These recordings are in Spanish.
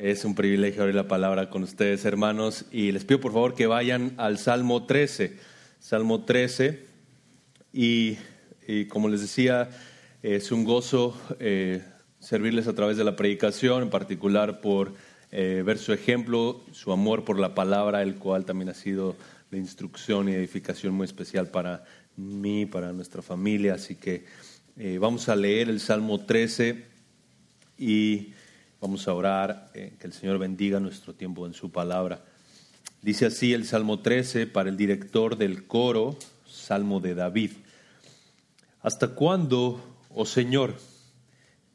Es un privilegio abrir la palabra con ustedes, hermanos, y les pido por favor que vayan al Salmo 13. Salmo 13, y, como les decía, es un gozo eh, servirles a través de la predicación, en particular por eh, ver su ejemplo, su amor por la palabra, el cual también ha sido de instrucción y edificación muy especial para mí, para nuestra familia. Así que eh, vamos a leer el Salmo 13 y Vamos a orar, eh, que el Señor bendiga nuestro tiempo en su palabra. Dice así el Salmo 13 para el director del coro, Salmo de David. ¿Hasta cuándo, oh Señor,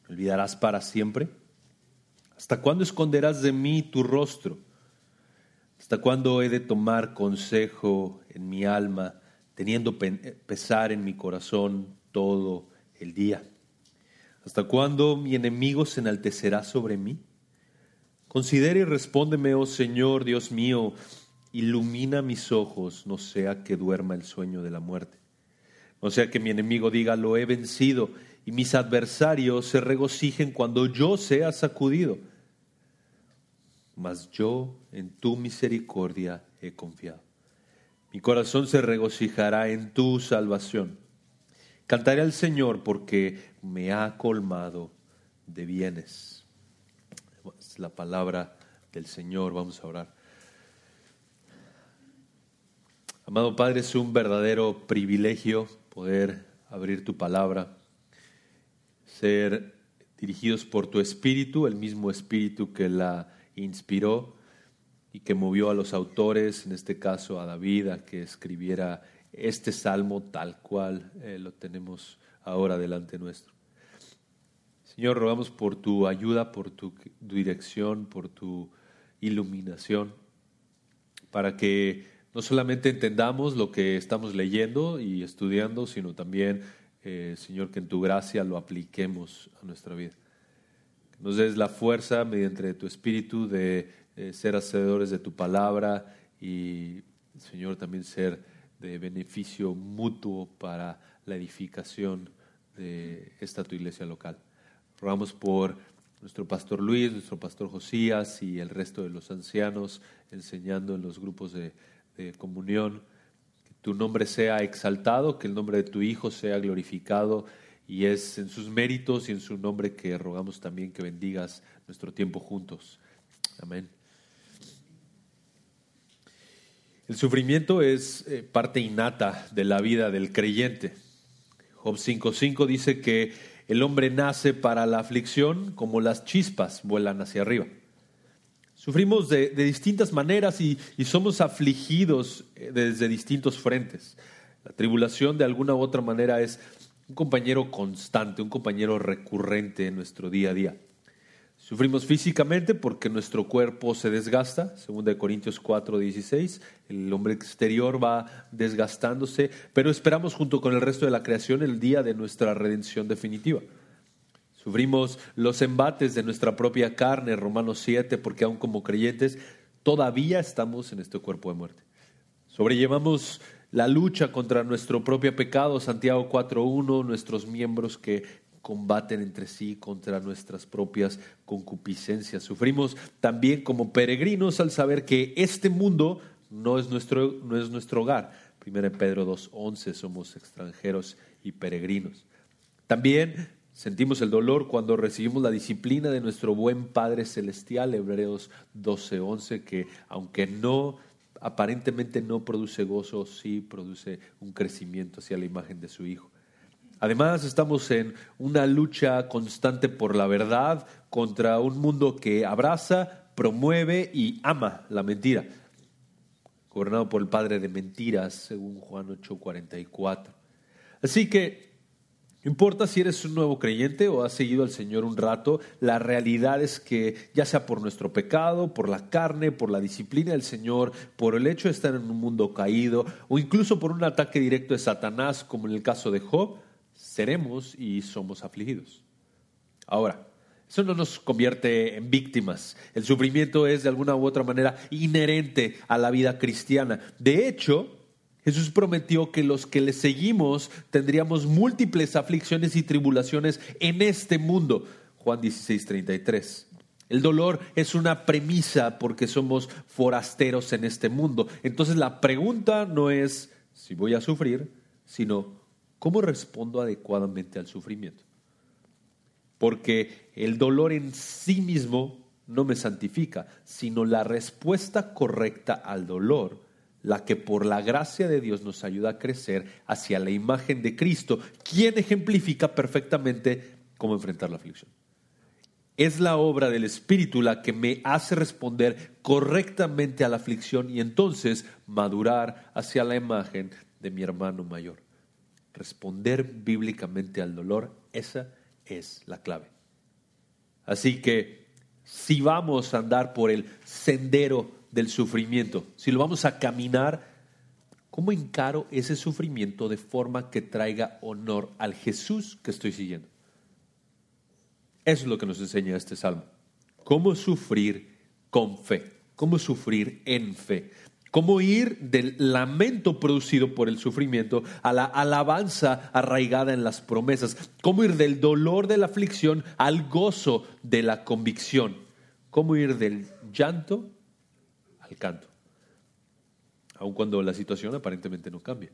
me olvidarás para siempre? ¿Hasta cuándo esconderás de mí tu rostro? ¿Hasta cuándo he de tomar consejo en mi alma, teniendo pesar en mi corazón todo el día? ¿Hasta cuándo mi enemigo se enaltecerá sobre mí? Considera y respóndeme, oh Señor, Dios mío, ilumina mis ojos, no sea que duerma el sueño de la muerte. No sea que mi enemigo diga, lo he vencido, y mis adversarios se regocijen cuando yo sea sacudido. Mas yo en tu misericordia he confiado. Mi corazón se regocijará en tu salvación. Cantaré al Señor porque me ha colmado de bienes. Es la palabra del Señor, vamos a orar. Amado Padre, es un verdadero privilegio poder abrir tu palabra, ser dirigidos por tu Espíritu, el mismo Espíritu que la inspiró y que movió a los autores, en este caso a David, a que escribiera este salmo tal cual eh, lo tenemos ahora delante nuestro. Señor, rogamos por tu ayuda, por tu, dirección, por tu iluminación, para que no solamente entendamos lo que estamos leyendo y estudiando, sino también, eh, Señor, que en tu gracia lo apliquemos a nuestra vida. Que nos des la fuerza mediante tu espíritu de ser hacedores de tu palabra y, Señor, también ser de beneficio mutuo para la edificación de esta tu iglesia local. Rogamos por nuestro pastor Luis, nuestro pastor Josías y el resto de los ancianos enseñando en los grupos de, comunión. Que tu nombre sea exaltado, que el nombre de tu Hijo sea glorificado y es en sus méritos y en su nombre que rogamos también que bendigas nuestro tiempo juntos. Amén. El sufrimiento es eh, parte innata de la vida del creyente. Job 5.5 dice que el hombre nace para la aflicción como las chispas vuelan hacia arriba. Sufrimos de, distintas maneras y, somos afligidos eh, desde distintos frentes. La tribulación de alguna u otra manera es un compañero constante, un compañero recurrente en nuestro día a día. Sufrimos físicamente porque nuestro cuerpo se desgasta, según de Corintios 4, 16, el hombre exterior va desgastándose, pero esperamos junto con el resto de la creación el día de nuestra redención definitiva. Sufrimos los embates de nuestra propia carne, Romanos 7, porque aún como creyentes todavía estamos en este cuerpo de muerte. Sobrellevamos la lucha contra nuestro propio pecado, Santiago 4.1, nuestros miembros que combaten entre sí contra nuestras propias concupiscencias. Sufrimos también como peregrinos al saber que este mundo no es nuestro, no es nuestro hogar. Primero Pedro 2.11 somos extranjeros y peregrinos. También sentimos el dolor cuando recibimos la disciplina de nuestro buen Padre Celestial, Hebreos 12.11, que aunque no aparentemente no produce gozo, sí produce un crecimiento hacia la imagen de su Hijo. Además, estamos en una lucha constante por la verdad contra un mundo que abraza, promueve y ama la mentira, gobernado por el padre de mentiras, según Juan 8:44. Así que, no importa si eres un nuevo creyente o has seguido al Señor un rato, la realidad es que ya sea por nuestro pecado, por la carne, por la disciplina del Señor, por el hecho de estar en un mundo caído o incluso por un ataque directo de Satanás, como en el caso de Job, seremos y somos afligidos. Ahora, eso no nos convierte en víctimas. El sufrimiento es de alguna u otra manera inherente a la vida cristiana. De hecho, Jesús prometió que los que le seguimos tendríamos múltiples aflicciones y tribulaciones en este mundo. Juan 16, 33. El dolor es una premisa porque somos forasteros en este mundo. Entonces la pregunta no es si voy a sufrir, sino cómo respondo adecuadamente al sufrimiento. Porque el dolor en sí mismo no me santifica, sino la respuesta correcta al dolor, la que por la gracia de Dios nos ayuda a crecer hacia la imagen de Cristo, quien ejemplifica perfectamente cómo enfrentar la aflicción. Es la obra del Espíritu la que me hace responder correctamente a la aflicción y entonces madurar hacia la imagen de mi hermano mayor. Responder bíblicamente al dolor, esa es la clave. Así que si vamos a andar por el sendero del sufrimiento, si lo vamos a caminar, ¿cómo encaro ese sufrimiento de forma que traiga honor al Jesús que estoy siguiendo? Eso es lo que nos enseña este salmo. Cómo sufrir con fe, cómo sufrir en fe, cómo ir del lamento producido por el sufrimiento a la alabanza arraigada en las promesas, cómo ir del dolor de la aflicción al gozo de la convicción, cómo ir del llanto al canto, aun cuando la situación aparentemente no cambia.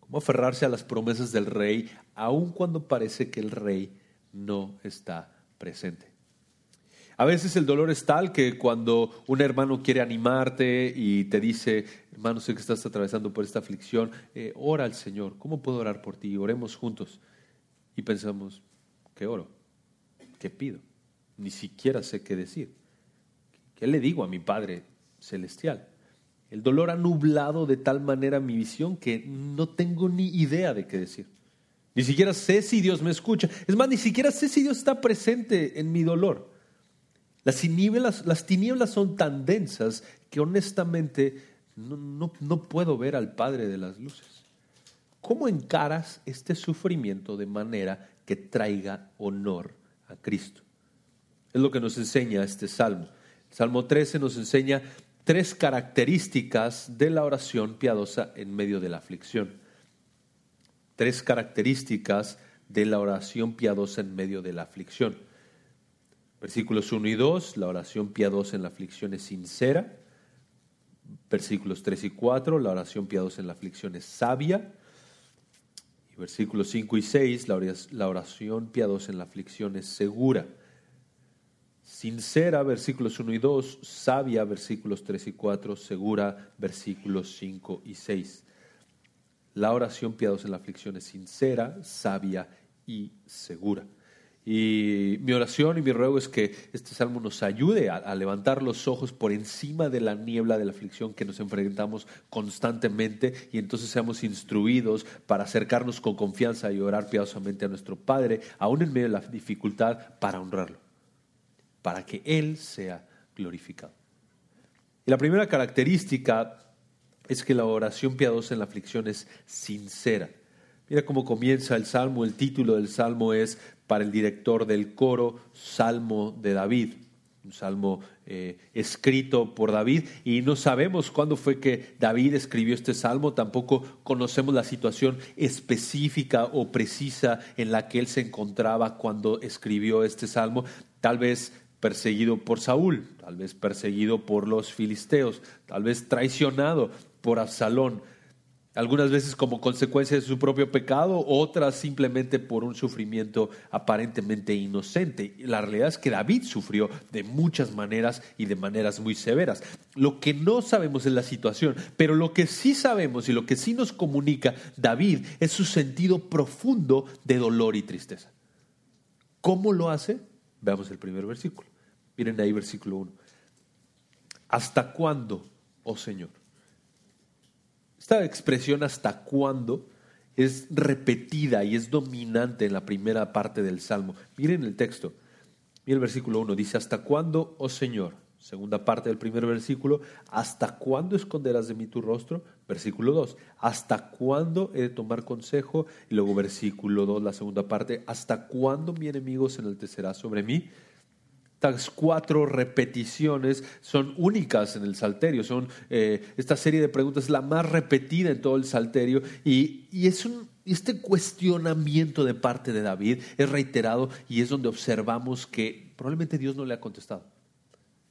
Cómo aferrarse a las promesas del rey, aun cuando parece que el rey no está presente. A veces el dolor es tal que cuando un hermano quiere animarte y te dice, hermano, sé que estás atravesando por esta aflicción, eh, ora al Señor, ¿cómo puedo orar por ti? Oremos juntos. Y pensamos, ¿qué oro? ¿Qué pido? Ni siquiera sé qué decir. ¿Qué le digo a mi Padre Celestial? El dolor ha nublado de tal manera mi visión que no tengo ni idea de qué decir. Ni siquiera sé si Dios me escucha. Es más, ni siquiera sé si Dios está presente en mi dolor. Las tinieblas, las tinieblas son tan densas que honestamente no, no puedo ver al Padre de las luces. ¿Cómo encaras este sufrimiento de manera que traiga honor a Cristo? Es lo que nos enseña este salmo. El salmo 13 nos enseña tres características de la oración piadosa en medio de la aflicción tres características de la oración piadosa en medio de la aflicción. Versículos 1 y 2, la oración piadosa en la aflicción es sincera. Versículos 3 y 4, la oración piadosa en la aflicción es sabia. Y versículos 5 y 6, la oración piadosa en la aflicción es segura. Sincera, versículos 1 y 2, sabia, versículos 3 y 4, segura, versículos 5 y 6. La oración piadosa en la aflicción es sincera, sabia y segura. Y mi oración y mi ruego es que este salmo nos ayude a, levantar los ojos por encima de la niebla de la aflicción que nos enfrentamos constantemente y entonces seamos instruidos para acercarnos con confianza y orar piadosamente a nuestro Padre, aún en medio de la dificultad, para honrarlo, para que Él sea glorificado. Y la primera característica es que la oración piadosa en la aflicción es sincera. Mira cómo comienza el salmo, el título del salmo es para el director del coro, Salmo de David, un salmo eh, escrito por David. Y no sabemos cuándo fue que David escribió este salmo, tampoco conocemos la situación específica o precisa en la que él se encontraba cuando escribió este salmo, tal vez perseguido por Saúl, tal vez perseguido por los filisteos, tal vez traicionado, por Absalón, algunas veces como consecuencia de su propio pecado, otras simplemente por un sufrimiento aparentemente inocente. La realidad es que David sufrió de muchas maneras y de maneras muy severas. Lo que no sabemos es la situación, pero lo que sí sabemos y lo que sí nos comunica David es su sentido profundo de dolor y tristeza. ¿Cómo lo hace? Veamos el primer versículo. Miren ahí versículo 1. ¿Hasta cuándo, oh Señor? Esta expresión hasta cuándo es repetida y es dominante en la primera parte del Salmo. Miren el texto. Miren el versículo 1. Dice, ¿hasta cuándo, oh Señor? Segunda parte del primer versículo, ¿hasta cuándo esconderás de mí tu rostro? Versículo 2, ¿hasta cuándo he de tomar consejo? Y luego versículo 2, la segunda parte, ¿hasta cuándo mi enemigo se enaltecerá sobre mí? Estas cuatro repeticiones son únicas en el Salterio. Son, eh, esta serie de preguntas es la más repetida en todo el Salterio y, es, un, este cuestionamiento de parte de David es reiterado y es donde observamos que probablemente Dios no le ha contestado.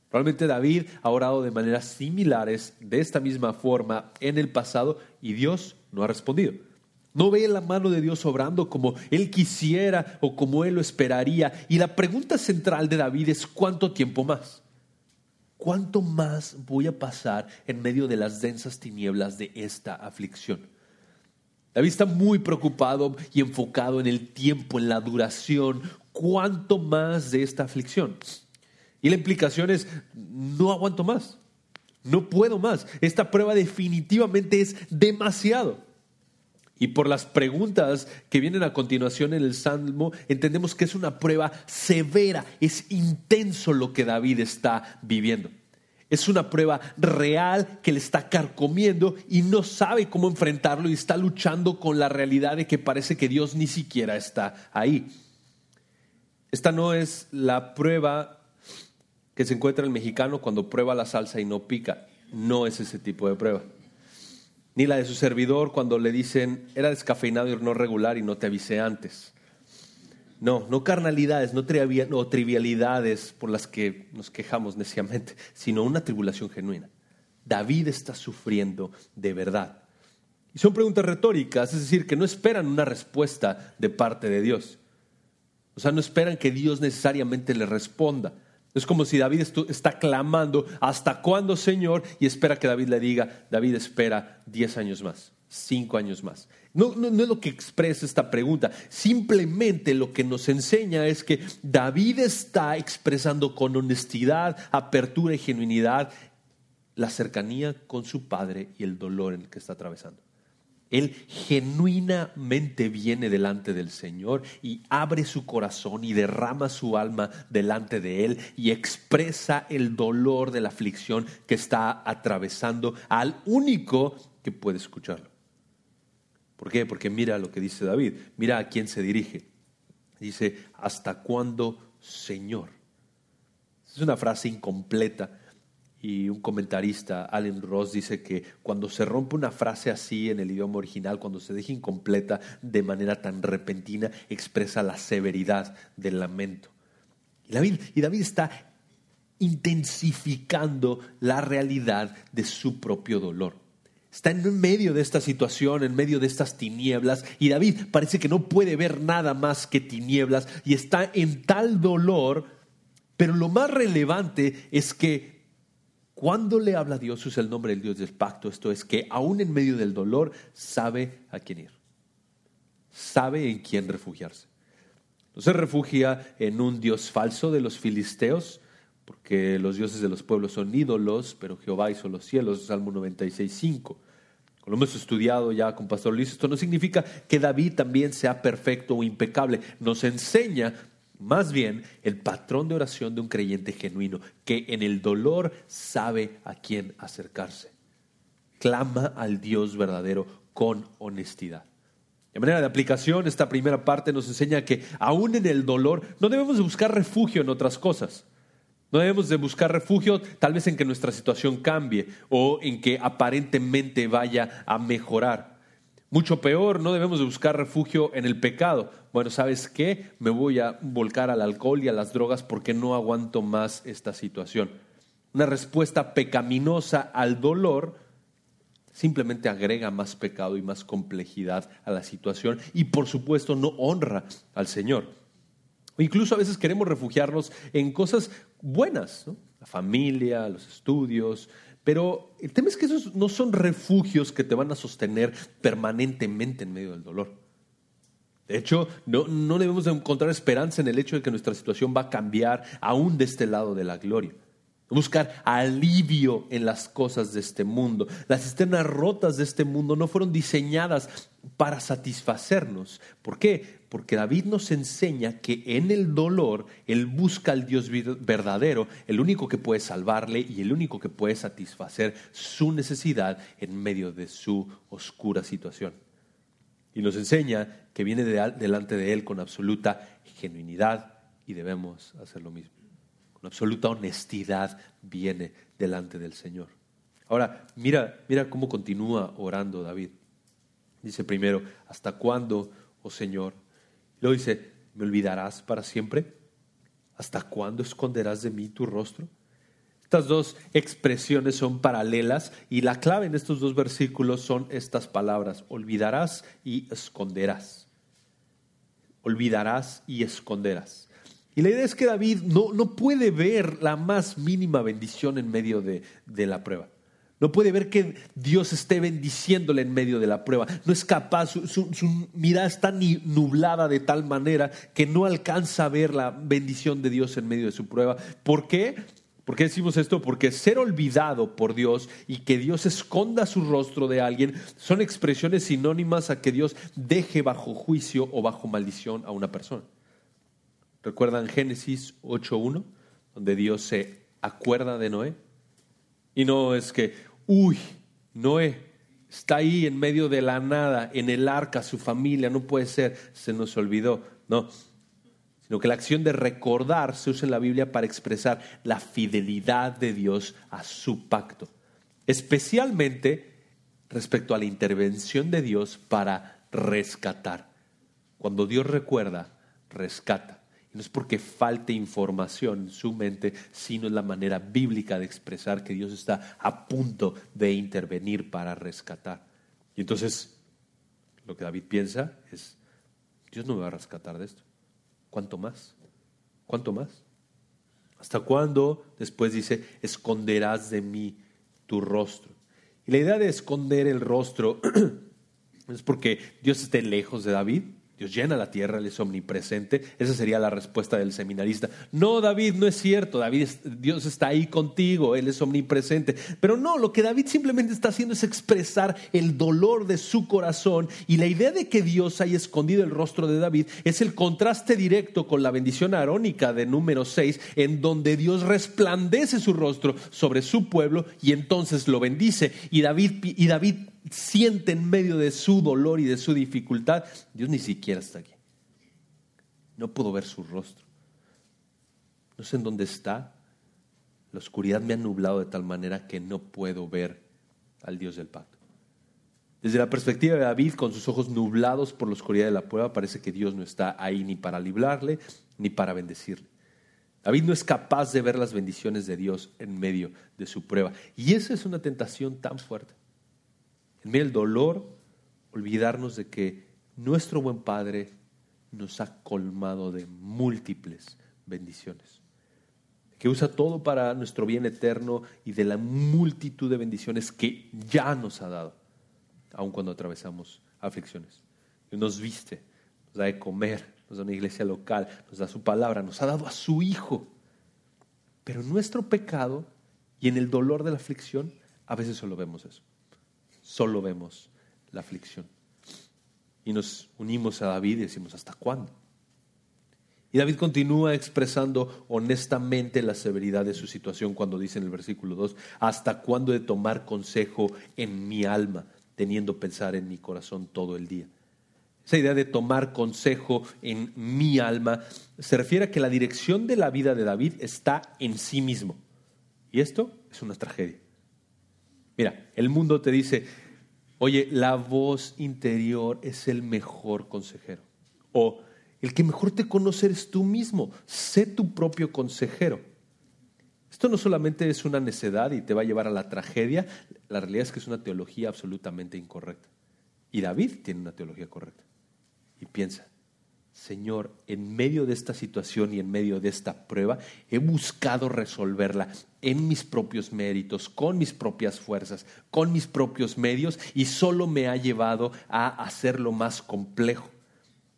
Probablemente David ha orado de maneras similares, de esta misma forma, en el pasado y Dios no ha respondido. No ve la mano de Dios obrando como él quisiera o como él lo esperaría. Y la pregunta central de David es ¿cuánto tiempo más? ¿Cuánto más voy a pasar en medio de las densas tinieblas de esta aflicción? David está muy preocupado y enfocado en el tiempo, en la duración. ¿Cuánto más de esta aflicción? Y la implicación es, no aguanto más, no puedo más. Esta prueba definitivamente es demasiado. Y por las preguntas que vienen a continuación en el Salmo, entendemos que es una prueba severa, es intenso lo que David está viviendo. Es una prueba real que le está carcomiendo y no sabe cómo enfrentarlo y está luchando con la realidad de que parece que Dios ni siquiera está ahí. Esta no es la prueba que se encuentra el mexicano cuando prueba la salsa y no pica. No es ese tipo de prueba. Ni la de su servidor cuando le dicen, era descafeinado y no regular y no te avisé antes. No, no carnalidades, no trivialidades por las que nos quejamos neciamente, sino una tribulación genuina. David está sufriendo de verdad. Y son preguntas retóricas, es decir, que no esperan una respuesta de parte de Dios. O sea, no esperan que Dios necesariamente le responda. Es como si David está clamando, ¿hasta cuándo, Señor? Y espera que David le diga, David espera diez años más, cinco años más. No, no, es lo que expresa esta pregunta. Simplemente lo que nos enseña es que David está expresando con honestidad, apertura y genuinidad la cercanía con su padre y el dolor en el que está atravesando. Él genuinamente viene delante del Señor y abre su corazón y derrama su alma delante de Él y expresa el dolor de la aflicción que está atravesando al único que puede escucharlo. ¿Por qué? Porque mira lo que dice David, mira a quién se dirige. Dice, ¿hasta cuándo, Señor? Es una frase incompleta y un comentarista, Allen Ross, dice que cuando se rompe una frase así en el idioma original, cuando se deja incompleta de manera tan repentina, expresa la severidad del lamento. Y David, y David está intensificando la realidad de su propio dolor está en medio de esta situación, en medio de estas tinieblas, y David parece que no puede ver nada más que tinieblas y está en tal dolor, pero lo más relevante es que cuando le habla Dios usa el nombre del Dios del pacto, esto es que aún en medio del dolor sabe a quién ir, sabe en quién refugiarse. No se refugia en un Dios falso de los filisteos, porque los dioses de los pueblos son ídolos, pero Jehová hizo los cielos, Salmo 96, 5. Como hemos estudiado ya con Pastor Luis, esto no significa que David también sea perfecto o impecable. Nos enseña más bien el patrón de oración de un creyente genuino, que en el dolor sabe a quién acercarse. Clama al Dios verdadero con honestidad. De manera de aplicación, esta primera parte nos enseña que aún en el dolor no debemos buscar refugio en otras cosas. No debemos de buscar refugio tal vez en que nuestra situación cambie o en que aparentemente vaya a mejorar. Mucho peor, no debemos de buscar refugio en el pecado. Bueno, ¿sabes qué? Me voy a volcar al alcohol y a las drogas porque no aguanto más esta situación. Una respuesta pecaminosa al dolor simplemente agrega más pecado y más complejidad a la situación y por supuesto no honra al Señor. Incluso a veces queremos refugiarnos en cosas buenas, la familia, los estudios, pero el tema es que esos no son refugios que te van a sostener permanentemente en medio del dolor. De hecho, no, no debemos encontrar esperanza en el hecho de que nuestra situación va a cambiar aún de este lado de la gloria buscar alivio en las cosas de este mundo. Las cisternas rotas de este mundo no fueron diseñadas para satisfacernos. ¿Por qué? Porque David nos enseña que en el dolor Él busca al Dios verdadero, el único que puede salvarle y el único que puede satisfacer su necesidad en medio de su oscura situación. Y nos enseña que viene delante de Él con absoluta genuinidad y debemos hacer lo mismo con absoluta honestidad viene delante del Señor. Ahora, mira, mira cómo continúa orando David. Dice primero, ¿hasta cuándo, oh Señor? Luego dice, ¿me olvidarás para siempre? ¿Hasta cuándo esconderás de mí tu rostro? Estas dos expresiones son paralelas y la clave en estos dos versículos son estas palabras, olvidarás y esconderás. Olvidarás y esconderás. Y la idea es que David no, no puede ver la más mínima bendición en medio de, de la prueba. No puede ver que Dios esté bendiciéndole en medio de la prueba. No es capaz, su, su, mirada está nublada de tal manera que no alcanza a ver la bendición de Dios en medio de su prueba. ¿Por qué? ¿Por qué decimos esto? Porque ser olvidado por Dios y que Dios esconda su rostro de alguien son expresiones sinónimas a que Dios deje bajo juicio o bajo maldición a una persona. ¿Recuerdan Génesis 8.1? Donde Dios se acuerda de Noé. Y no es que, uy, Noé está ahí en medio de la nada, en el arca, su familia, no puede ser, se nos olvidó. No, sino que la acción de recordar se usa en la Biblia para expresar la fidelidad de Dios a su pacto, especialmente respecto a la intervención de Dios para rescatar. Cuando Dios recuerda, rescata. No es porque falte información en su mente, sino en la manera bíblica de expresar que Dios está a punto de intervenir para rescatar. Y entonces, lo que David piensa es, Dios no me va a rescatar de esto. ¿Cuánto más? ¿Cuánto más? ¿Hasta cuándo? Después dice, esconderás de mí tu rostro. Y la idea de esconder el rostro es porque Dios esté lejos de David. Dios llena la tierra, Él es omnipresente. Esa sería la respuesta del seminarista. No, David, no es cierto. David, Dios está ahí contigo, Él es omnipresente. Pero no, lo que David simplemente está haciendo es expresar el dolor de su corazón. Y la idea de que Dios haya escondido el rostro de David es el contraste directo con la bendición arónica de número 6, en donde Dios resplandece su rostro sobre su pueblo y entonces lo bendice. Y David, y David siente en medio de su dolor y de su dificultad, Dios ni siquiera está aquí. No puedo ver su rostro. No sé en dónde está. La oscuridad me ha nublado de tal manera que no puedo ver al Dios del pacto. Desde la perspectiva de David, con sus ojos nublados por la oscuridad de la prueba, parece que Dios no está ahí ni para librarle ni para bendecirle. David no es capaz de ver las bendiciones de Dios en medio de su prueba. Y esa es una tentación tan fuerte en medio del dolor, olvidarnos de que nuestro buen Padre nos ha colmado de múltiples bendiciones, que usa todo para nuestro bien eterno y de la multitud de bendiciones que ya nos ha dado, aun cuando atravesamos aflicciones. Y nos viste, nos da de comer, nos da una iglesia local, nos da su palabra, nos ha dado a su Hijo. Pero nuestro pecado y en el dolor de la aflicción, a veces solo vemos eso solo vemos la aflicción. Y nos unimos a David y decimos, ¿hasta cuándo? Y David continúa expresando honestamente la severidad de su situación cuando dice en el versículo 2, ¿hasta cuándo he de tomar consejo en mi alma, teniendo pensar en mi corazón todo el día? Esa idea de tomar consejo en mi alma se refiere a que la dirección de la vida de David está en sí mismo. Y esto es una tragedia. Mira, el mundo te dice, oye, la voz interior es el mejor consejero. O el que mejor te conoce es tú mismo. Sé tu propio consejero. Esto no solamente es una necedad y te va a llevar a la tragedia, la realidad es que es una teología absolutamente incorrecta. Y David tiene una teología correcta. Y piensa, Señor, en medio de esta situación y en medio de esta prueba, he buscado resolverla en mis propios méritos, con mis propias fuerzas, con mis propios medios, y solo me ha llevado a hacerlo más complejo.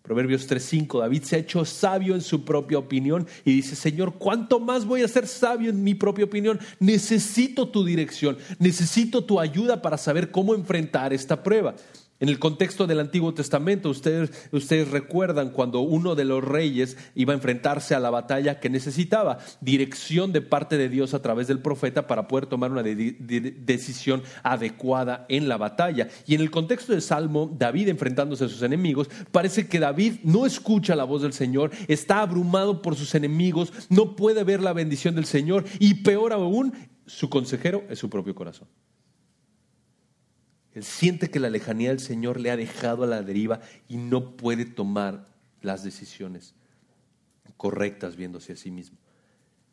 Proverbios 3:5, David se ha hecho sabio en su propia opinión y dice, Señor, ¿cuánto más voy a ser sabio en mi propia opinión? Necesito tu dirección, necesito tu ayuda para saber cómo enfrentar esta prueba. En el contexto del Antiguo Testamento, ustedes, ustedes, recuerdan cuando uno de los reyes iba a enfrentarse a la batalla que necesitaba dirección de parte de Dios a través del profeta para poder tomar una decisión adecuada en la batalla. Y en el contexto del Salmo, David enfrentándose a sus enemigos, parece que David no escucha la voz del Señor, está abrumado por sus enemigos, no puede ver la bendición del Señor y peor aún, su consejero es su propio corazón. Él siente que la lejanía del Señor le ha dejado a la deriva y no puede tomar las decisiones correctas viéndose a sí mismo.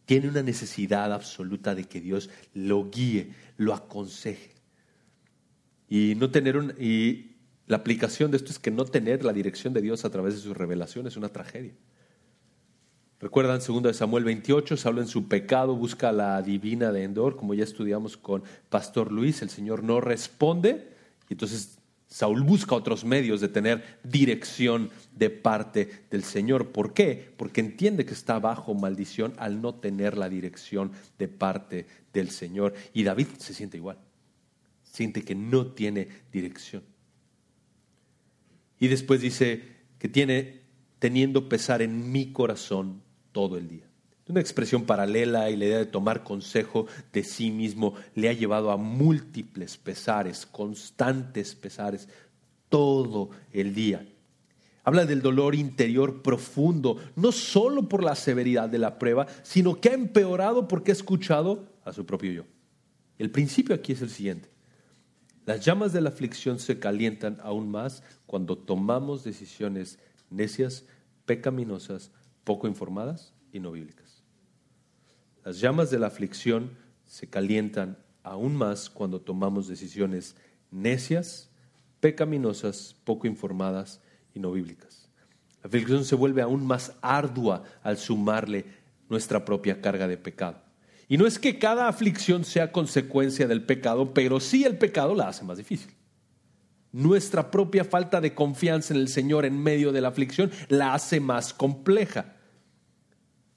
Tiene una necesidad absoluta de que Dios lo guíe, lo aconseje. Y no tener un, y la aplicación de esto es que no tener la dirección de Dios a través de sus revelaciones es una tragedia. Recuerdan 2 Samuel 28, se habla en su pecado, busca a la divina de Endor, como ya estudiamos con Pastor Luis, el Señor no responde, entonces Saúl busca otros medios de tener dirección de parte del Señor. ¿Por qué? Porque entiende que está bajo maldición al no tener la dirección de parte del Señor. Y David se siente igual, siente que no tiene dirección. Y después dice que tiene teniendo pesar en mi corazón todo el día. Una expresión paralela y la idea de tomar consejo de sí mismo le ha llevado a múltiples pesares, constantes pesares, todo el día. Habla del dolor interior profundo, no solo por la severidad de la prueba, sino que ha empeorado porque ha escuchado a su propio yo. El principio aquí es el siguiente. Las llamas de la aflicción se calientan aún más cuando tomamos decisiones necias, pecaminosas, poco informadas y no bíblicas. Las llamas de la aflicción se calientan aún más cuando tomamos decisiones necias, pecaminosas, poco informadas y no bíblicas. La aflicción se vuelve aún más ardua al sumarle nuestra propia carga de pecado. Y no es que cada aflicción sea consecuencia del pecado, pero sí el pecado la hace más difícil. Nuestra propia falta de confianza en el Señor en medio de la aflicción la hace más compleja.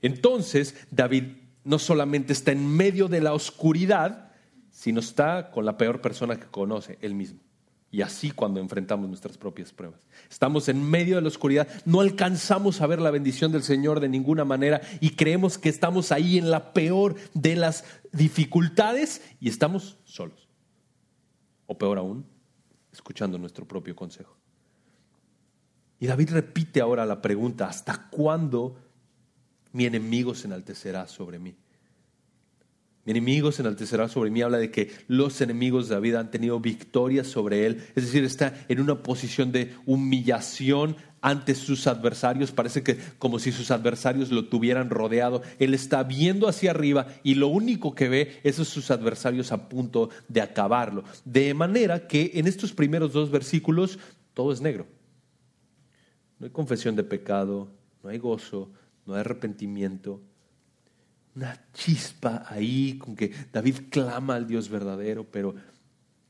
Entonces, David no solamente está en medio de la oscuridad, sino está con la peor persona que conoce, él mismo. Y así cuando enfrentamos nuestras propias pruebas. Estamos en medio de la oscuridad, no alcanzamos a ver la bendición del Señor de ninguna manera y creemos que estamos ahí en la peor de las dificultades y estamos solos. O peor aún, escuchando nuestro propio consejo. Y David repite ahora la pregunta, ¿hasta cuándo mi enemigo se enaltecerá sobre mí. Mi enemigo se enaltecerá sobre mí. Habla de que los enemigos de David han tenido victoria sobre él, es decir, está en una posición de humillación ante sus adversarios, parece que como si sus adversarios lo tuvieran rodeado, él está viendo hacia arriba y lo único que ve es sus adversarios a punto de acabarlo, de manera que en estos primeros dos versículos todo es negro. No hay confesión de pecado, no hay gozo, no hay arrepentimiento. Una chispa ahí con que David clama al Dios verdadero, pero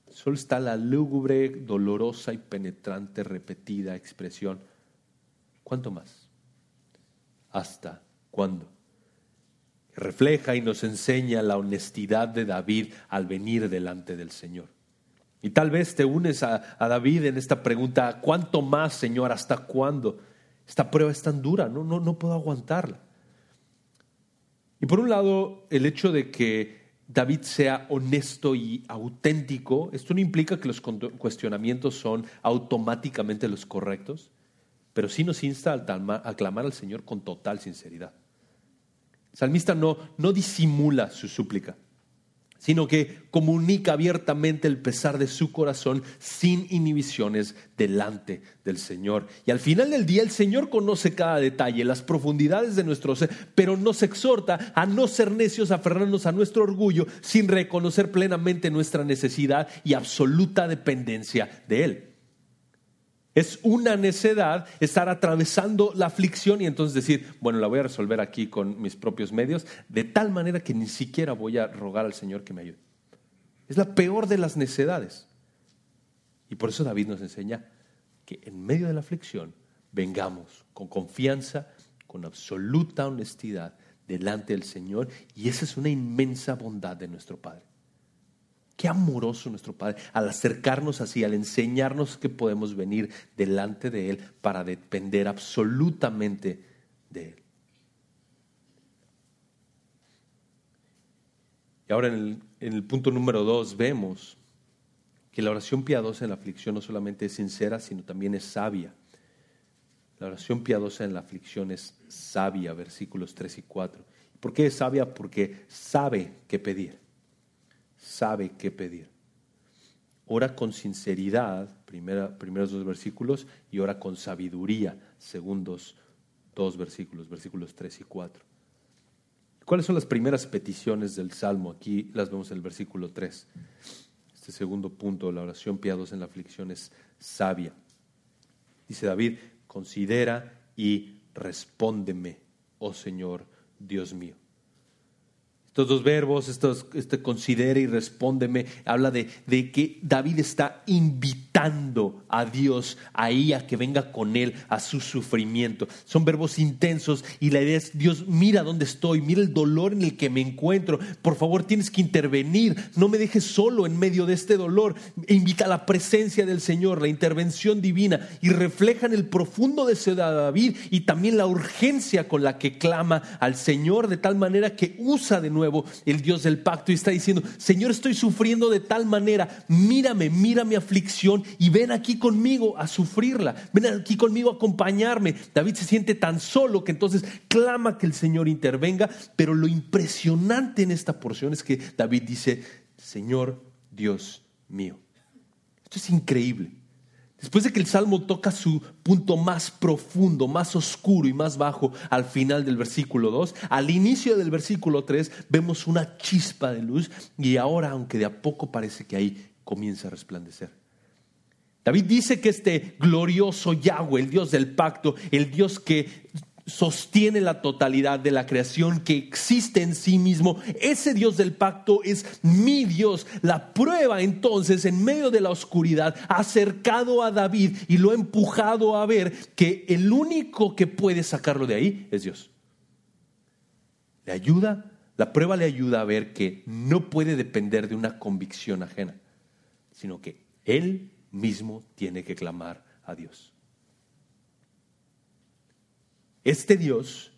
solo está la lúgubre, dolorosa y penetrante repetida expresión. ¿Cuánto más? ¿Hasta cuándo? Refleja y nos enseña la honestidad de David al venir delante del Señor. Y tal vez te unes a, a David en esta pregunta, ¿cuánto más, Señor? ¿Hasta cuándo? Esta prueba es tan dura, no, no, no puedo aguantarla. Y por un lado, el hecho de que David sea honesto y auténtico, esto no implica que los cuestionamientos son automáticamente los correctos, pero sí nos insta a clamar al Señor con total sinceridad. El salmista no, no disimula su súplica sino que comunica abiertamente el pesar de su corazón sin inhibiciones delante del Señor. Y al final del día el Señor conoce cada detalle, las profundidades de nuestro ser, pero nos exhorta a no ser necios, a aferrarnos a nuestro orgullo sin reconocer plenamente nuestra necesidad y absoluta dependencia de Él. Es una necedad estar atravesando la aflicción y entonces decir, bueno, la voy a resolver aquí con mis propios medios, de tal manera que ni siquiera voy a rogar al Señor que me ayude. Es la peor de las necedades. Y por eso David nos enseña que en medio de la aflicción vengamos con confianza, con absoluta honestidad delante del Señor y esa es una inmensa bondad de nuestro Padre. Qué amoroso nuestro Padre al acercarnos así, al enseñarnos que podemos venir delante de Él para depender absolutamente de Él. Y ahora en el, punto número dos vemos que la oración piadosa en la aflicción no solamente es sincera, sino también es sabia. La oración piadosa en la aflicción es sabia, versículos 3 y 4. ¿Por qué es sabia? Porque sabe qué pedir sabe qué pedir. ora con sinceridad, primeros dos versículos, y ora con sabiduría, segundos dos versículos, versículos 3 y 4. ¿Cuáles son las primeras peticiones del Salmo? Aquí las vemos en el versículo 3. Este segundo punto, la oración piadosa en la aflicción es sabia. Dice David, considera y respóndeme, oh Señor, Dios mío. Estos dos verbos, estos, este considera y respóndeme, habla de, de que David está invitando a Dios ahí a que venga con él a su sufrimiento. Son verbos intensos y la idea es, Dios, mira dónde estoy, mira el dolor en el que me encuentro. Por favor, tienes que intervenir. No me dejes solo en medio de este dolor. Invita a la presencia del Señor, la intervención divina y reflejan el profundo deseo de David y también la urgencia con la que clama al Señor de tal manera que usa de nuevo el Dios del pacto y está diciendo, Señor, estoy sufriendo de tal manera, mírame, mira mi aflicción y ven aquí conmigo a sufrirla, ven aquí conmigo a acompañarme. David se siente tan solo que entonces clama que el Señor intervenga, pero lo impresionante en esta porción es que David dice, Señor Dios mío. Esto es increíble. Después de que el Salmo toca su punto más profundo, más oscuro y más bajo al final del versículo 2, al inicio del versículo 3 vemos una chispa de luz y ahora, aunque de a poco parece que ahí comienza a resplandecer. David dice que este glorioso Yahweh, el Dios del pacto, el Dios que sostiene la totalidad de la creación que existe en sí mismo. Ese Dios del pacto es mi Dios. La prueba entonces en medio de la oscuridad ha acercado a David y lo ha empujado a ver que el único que puede sacarlo de ahí es Dios. Le ayuda, la prueba le ayuda a ver que no puede depender de una convicción ajena, sino que él mismo tiene que clamar a Dios. Este Dios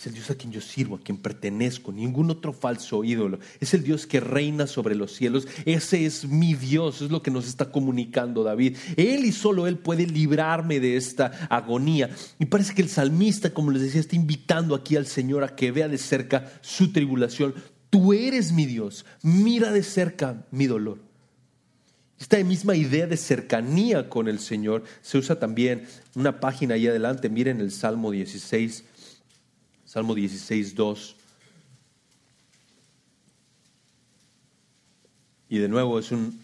es el Dios a quien yo sirvo, a quien pertenezco, ningún otro falso ídolo. Es el Dios que reina sobre los cielos. Ese es mi Dios, es lo que nos está comunicando David. Él y solo Él puede librarme de esta agonía. Y parece que el salmista, como les decía, está invitando aquí al Señor a que vea de cerca su tribulación. Tú eres mi Dios, mira de cerca mi dolor. Esta misma idea de cercanía con el Señor se usa también una página ahí adelante. Miren el Salmo 16, Salmo 16, 2. Y de nuevo es un,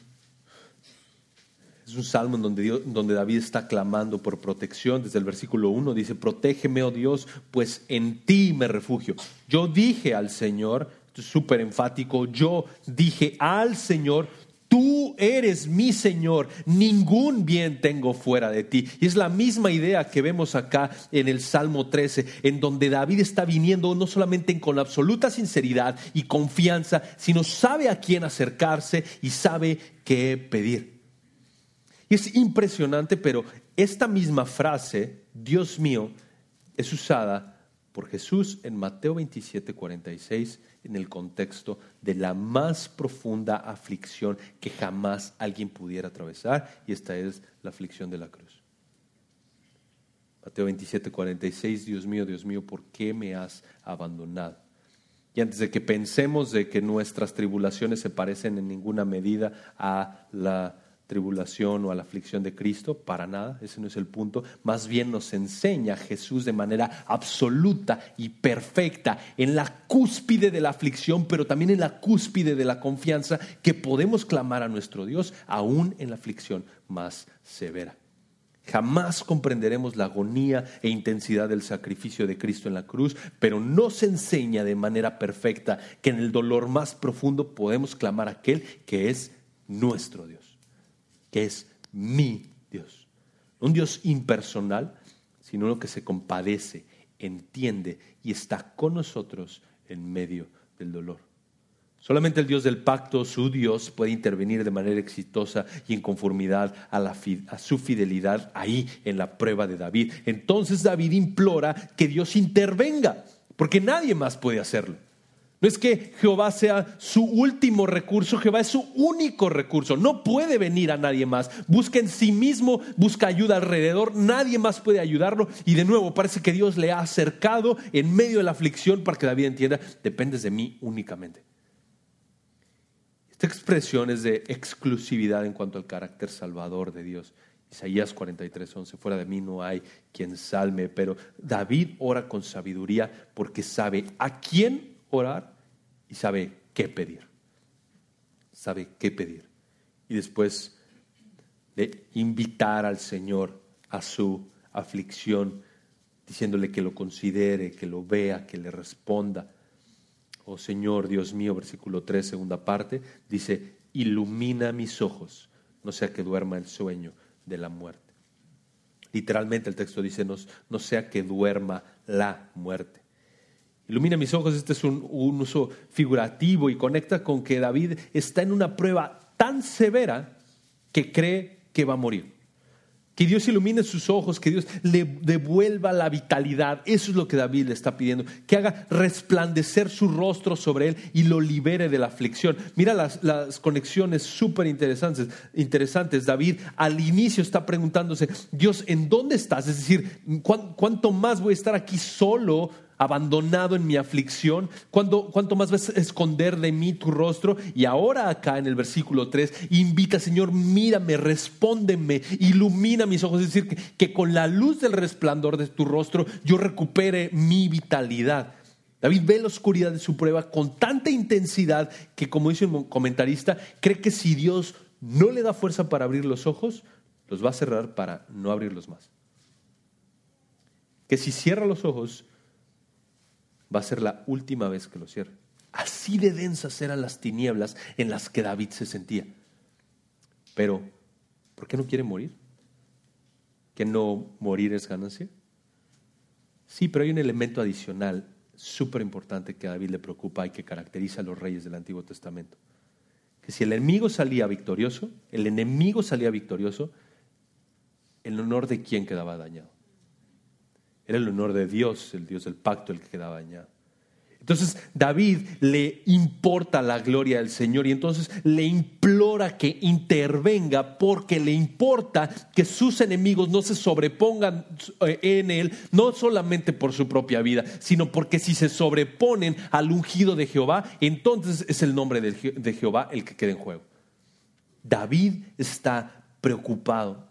es un salmo en donde, donde David está clamando por protección. Desde el versículo 1 dice, protégeme, oh Dios, pues en ti me refugio. Yo dije al Señor, súper enfático, yo dije al Señor, Tú eres mi Señor, ningún bien tengo fuera de ti. Y es la misma idea que vemos acá en el Salmo 13, en donde David está viniendo no solamente con absoluta sinceridad y confianza, sino sabe a quién acercarse y sabe qué pedir. Y es impresionante, pero esta misma frase, Dios mío, es usada por Jesús en Mateo 27, 46 en el contexto de la más profunda aflicción que jamás alguien pudiera atravesar, y esta es la aflicción de la cruz. Mateo 27, 46, Dios mío, Dios mío, ¿por qué me has abandonado? Y antes de que pensemos de que nuestras tribulaciones se parecen en ninguna medida a la tribulación o a la aflicción de Cristo, para nada, ese no es el punto. Más bien nos enseña Jesús de manera absoluta y perfecta en la cúspide de la aflicción, pero también en la cúspide de la confianza que podemos clamar a nuestro Dios aún en la aflicción más severa. Jamás comprenderemos la agonía e intensidad del sacrificio de Cristo en la cruz, pero nos enseña de manera perfecta que en el dolor más profundo podemos clamar a aquel que es nuestro Dios es mi Dios. Un Dios impersonal, sino uno que se compadece, entiende y está con nosotros en medio del dolor. Solamente el Dios del pacto, su Dios, puede intervenir de manera exitosa y en conformidad a, a, su fidelidad ahí en la prueba de David. Entonces David implora que Dios intervenga, porque nadie más puede hacerlo. No es que Jehová sea su último recurso, Jehová es su único recurso. No puede venir a nadie más. Busca en sí mismo, busca ayuda alrededor, nadie más puede ayudarlo. Y de nuevo, parece que Dios le ha acercado en medio de la aflicción para que David entienda, dependes de mí únicamente. Esta expresión es de exclusividad en cuanto al carácter salvador de Dios. Isaías 43, 11, fuera de mí no hay quien salme, pero David ora con sabiduría porque sabe a quién orar y sabe qué pedir. Sabe qué pedir. Y después de invitar al Señor a su aflicción, diciéndole que lo considere, que lo vea, que le responda. Oh Señor, Dios mío, versículo 3, segunda parte, dice, ilumina mis ojos, no sea que duerma el sueño de la muerte. Literalmente el texto dice, no, no sea que duerma la muerte. Ilumina mis ojos, este es un, uso figurativo y conecta con que David está en una prueba tan severa que cree que va a morir. Que Dios ilumine sus ojos, que Dios le devuelva la vitalidad. Eso es lo que David le está pidiendo. Que haga resplandecer su rostro sobre él y lo libere de la aflicción. Mira las, conexiones súper interesantes, interesantes. David al inicio está preguntándose, Dios, ¿en dónde estás? Es decir, ¿cuánto más voy a estar aquí solo? Abandonado en mi aflicción, ¿cuánto, cuánto más vas a esconder de mí tu rostro? Y ahora acá en el versículo 3, invita, Señor, mírame, respóndeme, ilumina mis ojos, es decir, que, que con la luz del resplandor de tu rostro yo recupere mi vitalidad. David ve la oscuridad de su prueba con tanta intensidad que, como dice un comentarista, cree que si Dios no le da fuerza para abrir los ojos, los va a cerrar para no abrirlos más. Que si cierra los ojos, va a ser la última vez que lo cierre. Así de densas eran las tinieblas en las que David se sentía. Pero, ¿por qué no quiere morir? ¿Que no morir es ganancia? Sí, pero hay un elemento adicional súper importante que a David le preocupa y que caracteriza a los reyes del Antiguo Testamento. Que si el enemigo salía victorioso, el enemigo salía victorioso, el honor de quién quedaba dañado. Era el honor de Dios, el Dios del pacto, el que quedaba dañado. Entonces David le importa la gloria del Señor y entonces le implora que intervenga porque le importa que sus enemigos no se sobrepongan eh, en él, no solamente por su propia vida, sino porque si se sobreponen al ungido de Jehová, entonces es el nombre de Jehová el que queda en juego. David está preocupado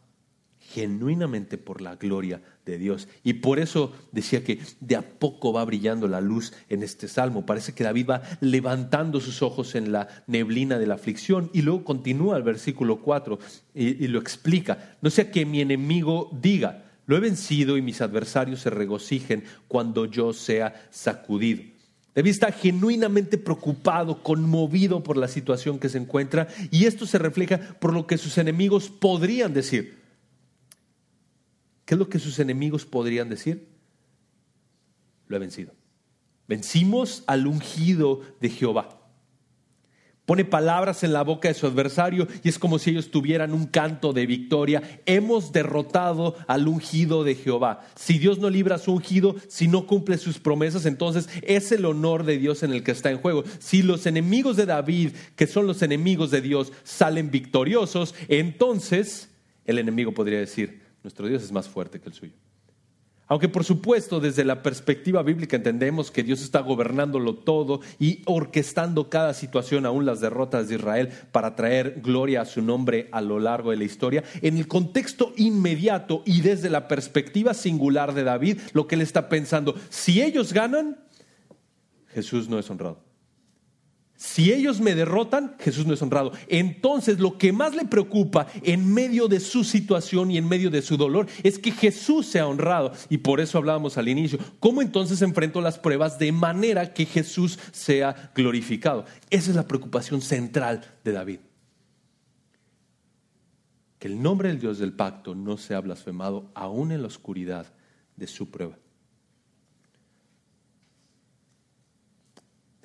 genuinamente por la gloria de Dios. Y por eso decía que de a poco va brillando la luz en este salmo. Parece que David va levantando sus ojos en la neblina de la aflicción y luego continúa el versículo 4 y, lo explica. No sea que mi enemigo diga, lo he vencido y mis adversarios se regocijen cuando yo sea sacudido. David está genuinamente preocupado, conmovido por la situación que se encuentra y esto se refleja por lo que sus enemigos podrían decir. ¿Qué es lo que sus enemigos podrían decir? Lo he vencido. Vencimos al ungido de Jehová. Pone palabras en la boca de su adversario y es como si ellos tuvieran un canto de victoria. Hemos derrotado al ungido de Jehová. Si Dios no libra a su ungido, si no cumple sus promesas, entonces es el honor de Dios en el que está en juego. Si los enemigos de David, que son los enemigos de Dios, salen victoriosos, entonces el enemigo podría decir, nuestro Dios es más fuerte que el suyo. Aunque por supuesto desde la perspectiva bíblica entendemos que Dios está gobernándolo todo y orquestando cada situación, aún las derrotas de Israel, para traer gloria a su nombre a lo largo de la historia, en el contexto inmediato y desde la perspectiva singular de David, lo que él está pensando, si ellos ganan, Jesús no es honrado. Si ellos me derrotan, Jesús no es honrado. Entonces lo que más le preocupa en medio de su situación y en medio de su dolor es que Jesús sea honrado. Y por eso hablábamos al inicio. ¿Cómo entonces enfrento las pruebas de manera que Jesús sea glorificado? Esa es la preocupación central de David. Que el nombre del Dios del pacto no sea blasfemado aún en la oscuridad de su prueba.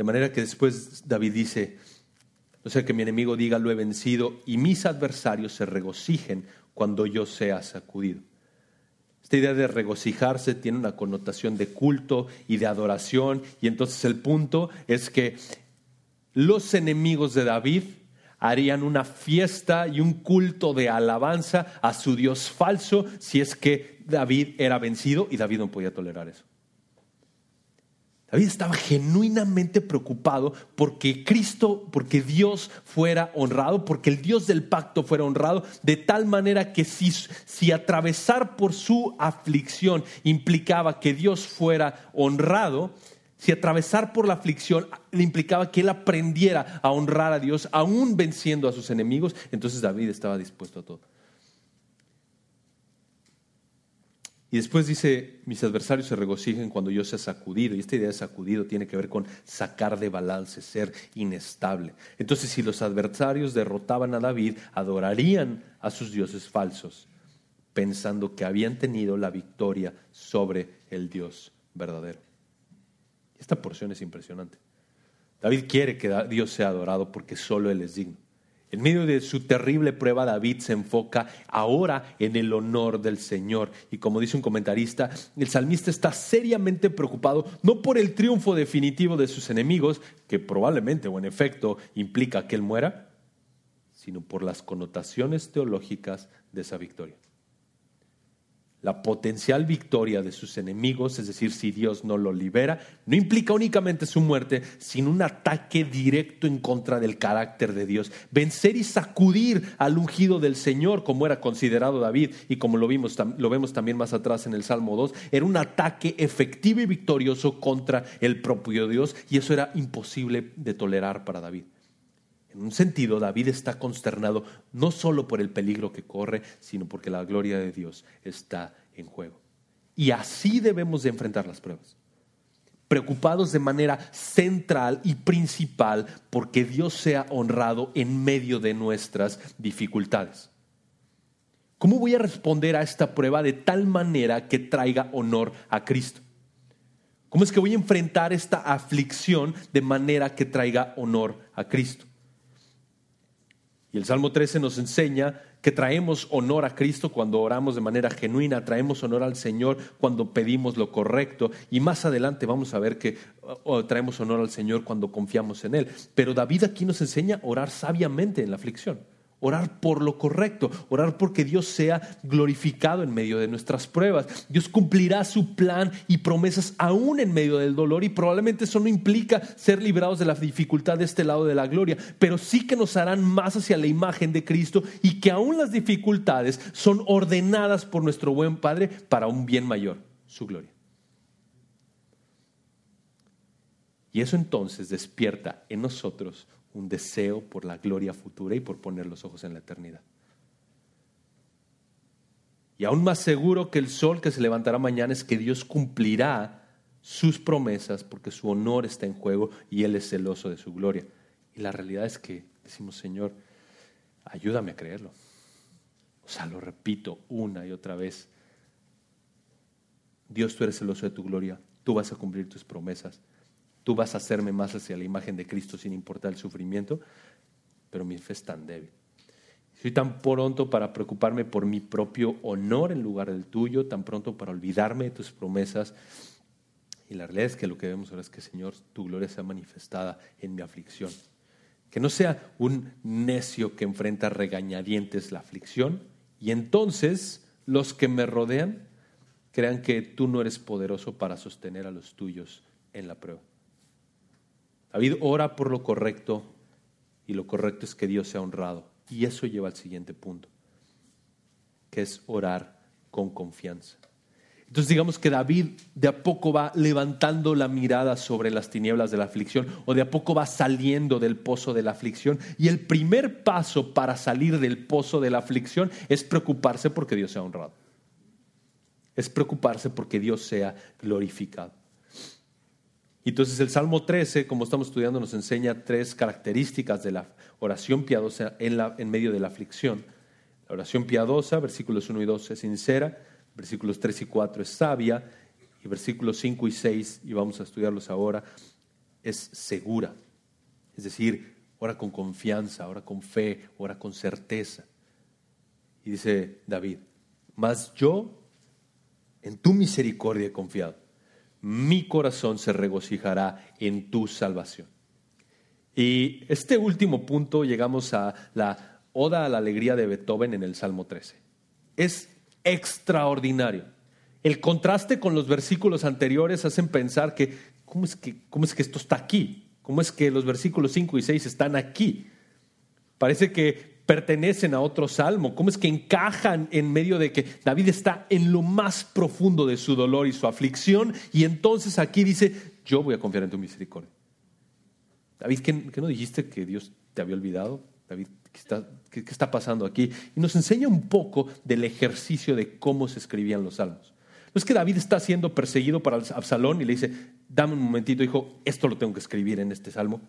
De manera que después David dice, no sea que mi enemigo diga lo he vencido y mis adversarios se regocijen cuando yo sea sacudido. Esta idea de regocijarse tiene una connotación de culto y de adoración y entonces el punto es que los enemigos de David harían una fiesta y un culto de alabanza a su Dios falso si es que David era vencido y David no podía tolerar eso. David estaba genuinamente preocupado porque Cristo, porque Dios fuera honrado, porque el Dios del pacto fuera honrado, de tal manera que si, si, atravesar por su aflicción implicaba que Dios fuera honrado, si atravesar por la aflicción le implicaba que él aprendiera a honrar a Dios, aún venciendo a sus enemigos, entonces David estaba dispuesto a todo. Y después dice, mis adversarios se regocijen cuando yo sea sacudido. Y esta idea de sacudido tiene que ver con sacar de balance, ser inestable. Entonces, si los adversarios derrotaban a David, adorarían a sus dioses falsos, pensando que habían tenido la victoria sobre el Dios verdadero. Esta porción es impresionante. David quiere que Dios sea adorado porque solo Él es digno. En medio de su terrible prueba, David se enfoca ahora en el honor del Señor. Y como dice un comentarista, el salmista está seriamente preocupado no por el triunfo definitivo de sus enemigos, que probablemente o en efecto implica que él muera, sino por las connotaciones teológicas de esa victoria la potencial victoria de sus enemigos, es decir, si Dios no lo libera, no implica únicamente su muerte, sino un ataque directo en contra del carácter de Dios. Vencer y sacudir al ungido del Señor, como era considerado David y como lo, vimos, lo vemos también más atrás en el Salmo 2, era un ataque efectivo y victorioso contra el propio Dios y eso era imposible de tolerar para David. En un sentido, David está consternado no solo por el peligro que corre, sino porque la gloria de Dios está en juego. Y así debemos de enfrentar las pruebas. Preocupados de manera central y principal porque Dios sea honrado en medio de nuestras dificultades. ¿Cómo voy a responder a esta prueba de tal manera que traiga honor a Cristo? ¿Cómo es que voy a enfrentar esta aflicción de manera que traiga honor a Cristo? Y el Salmo 13 nos enseña que traemos honor a Cristo cuando oramos de manera genuina, traemos honor al Señor cuando pedimos lo correcto y más adelante vamos a ver que traemos honor al Señor cuando confiamos en Él. Pero David aquí nos enseña a orar sabiamente en la aflicción orar por lo correcto, orar porque Dios sea glorificado en medio de nuestras pruebas. Dios cumplirá su plan y promesas aún en medio del dolor y probablemente eso no implica ser librados de la dificultad de este lado de la gloria, pero sí que nos harán más hacia la imagen de Cristo y que aún las dificultades son ordenadas por nuestro buen Padre para un bien mayor, su gloria. Y eso entonces despierta en nosotros un deseo por la gloria futura y por poner los ojos en la eternidad. Y aún más seguro que el sol que se levantará mañana es que Dios cumplirá sus promesas porque su honor está en juego y Él es celoso de su gloria. Y la realidad es que decimos, Señor, ayúdame a creerlo. O sea, lo repito una y otra vez. Dios, tú eres celoso de tu gloria, tú vas a cumplir tus promesas. Tú vas a hacerme más hacia la imagen de Cristo sin importar el sufrimiento, pero mi fe es tan débil. Soy tan pronto para preocuparme por mi propio honor en lugar del tuyo, tan pronto para olvidarme de tus promesas. Y la realidad es que lo que vemos ahora es que, Señor, tu gloria sea manifestada en mi aflicción. Que no sea un necio que enfrenta regañadientes la aflicción y entonces los que me rodean crean que tú no eres poderoso para sostener a los tuyos en la prueba. David ora por lo correcto y lo correcto es que Dios sea honrado. Y eso lleva al siguiente punto, que es orar con confianza. Entonces digamos que David de a poco va levantando la mirada sobre las tinieblas de la aflicción o de a poco va saliendo del pozo de la aflicción y el primer paso para salir del pozo de la aflicción es preocuparse porque Dios sea honrado. Es preocuparse porque Dios sea glorificado. Entonces el Salmo 13, como estamos estudiando, nos enseña tres características de la oración piadosa en medio de la aflicción. La oración piadosa, versículos 1 y 2, es sincera, versículos 3 y 4 es sabia, y versículos 5 y 6, y vamos a estudiarlos ahora, es segura. Es decir, ora con confianza, ora con fe, ora con certeza. Y dice David, mas yo en tu misericordia he confiado mi corazón se regocijará en tu salvación. Y este último punto llegamos a la Oda a la Alegría de Beethoven en el Salmo 13. Es extraordinario. El contraste con los versículos anteriores hacen pensar que ¿cómo es que, cómo es que esto está aquí? ¿Cómo es que los versículos 5 y 6 están aquí? Parece que pertenecen a otro salmo? ¿Cómo es que encajan en medio de que David está en lo más profundo de su dolor y su aflicción? Y entonces aquí dice, yo voy a confiar en tu misericordia. David, ¿qué, no dijiste que Dios te había olvidado? David, ¿qué está, pasando aquí? Y nos enseña un poco del ejercicio de cómo se escribían los salmos. No es que David está siendo perseguido para Absalón y le dice, dame un momentito, hijo, esto lo tengo que escribir en este salmo.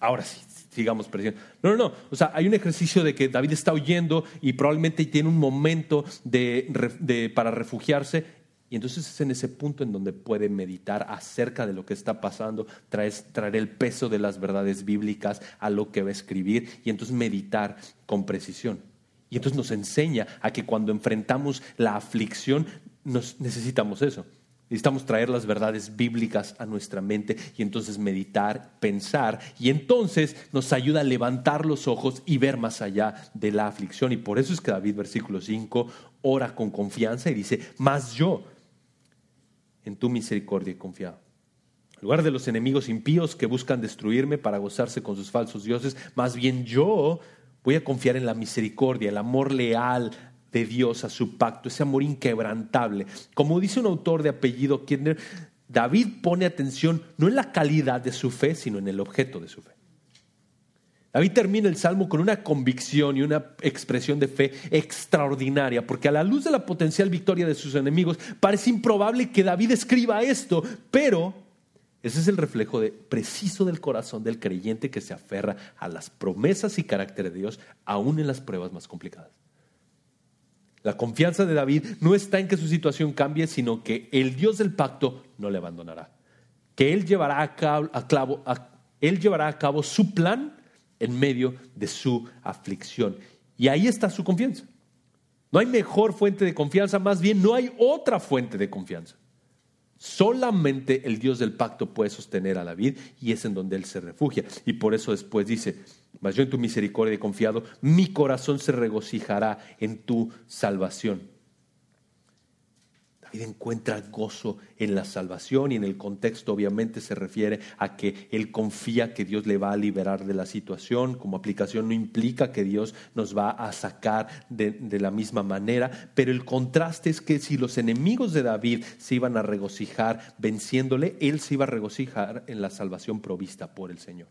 Ahora sí, sigamos presionando. No, no, no. O sea, hay un ejercicio de que David está huyendo y probablemente tiene un momento de, para refugiarse. Y entonces es en ese punto en donde puede meditar acerca de lo que está pasando, traer, traer el peso de las verdades bíblicas a lo que va a escribir y entonces meditar con precisión. Y entonces nos enseña a que cuando enfrentamos la aflicción, nos necesitamos eso. Necesitamos traer las verdades bíblicas a nuestra mente y entonces meditar, pensar y entonces nos ayuda a levantar los ojos y ver más allá de la aflicción. Y por eso es que David, versículo 5, ora con confianza y dice, más yo en tu misericordia he confiado. En lugar de los enemigos impíos que buscan destruirme para gozarse con sus falsos dioses, más bien yo voy a confiar en la misericordia, el amor leal, de Dios a su pacto, ese amor inquebrantable. Como dice un autor de apellido Kirchner, David pone atención no en la calidad de su fe, sino en el objeto de su fe. David termina el salmo con una convicción y una expresión de fe extraordinaria, porque a la luz de la potencial victoria de sus enemigos parece improbable que David escriba esto, pero ese es el reflejo preciso del corazón del creyente que se aferra a las promesas y carácter de Dios, aún en las pruebas más complicadas. La confianza de David no está en que su situación cambie, sino que el Dios del pacto no le abandonará. Que Él llevará a cabo, él llevará a cabo su plan en medio de su aflicción. Y ahí está su confianza. No hay mejor fuente de confianza, más bien no hay otra fuente de confianza. Solamente el Dios del pacto puede sostener a David y es en donde él se refugia. Y por eso después dice, mas yo en tu misericordia he confiado, mi corazón se regocijará en tu salvación. David encuentra gozo en la salvación y en el contexto obviamente se refiere a que él confía que Dios le va a liberar de la situación. Como aplicación no implica que Dios nos va a sacar de, de la misma manera, pero el contraste es que si los enemigos de David se iban a regocijar venciéndole, él se iba a regocijar en la salvación provista por el Señor.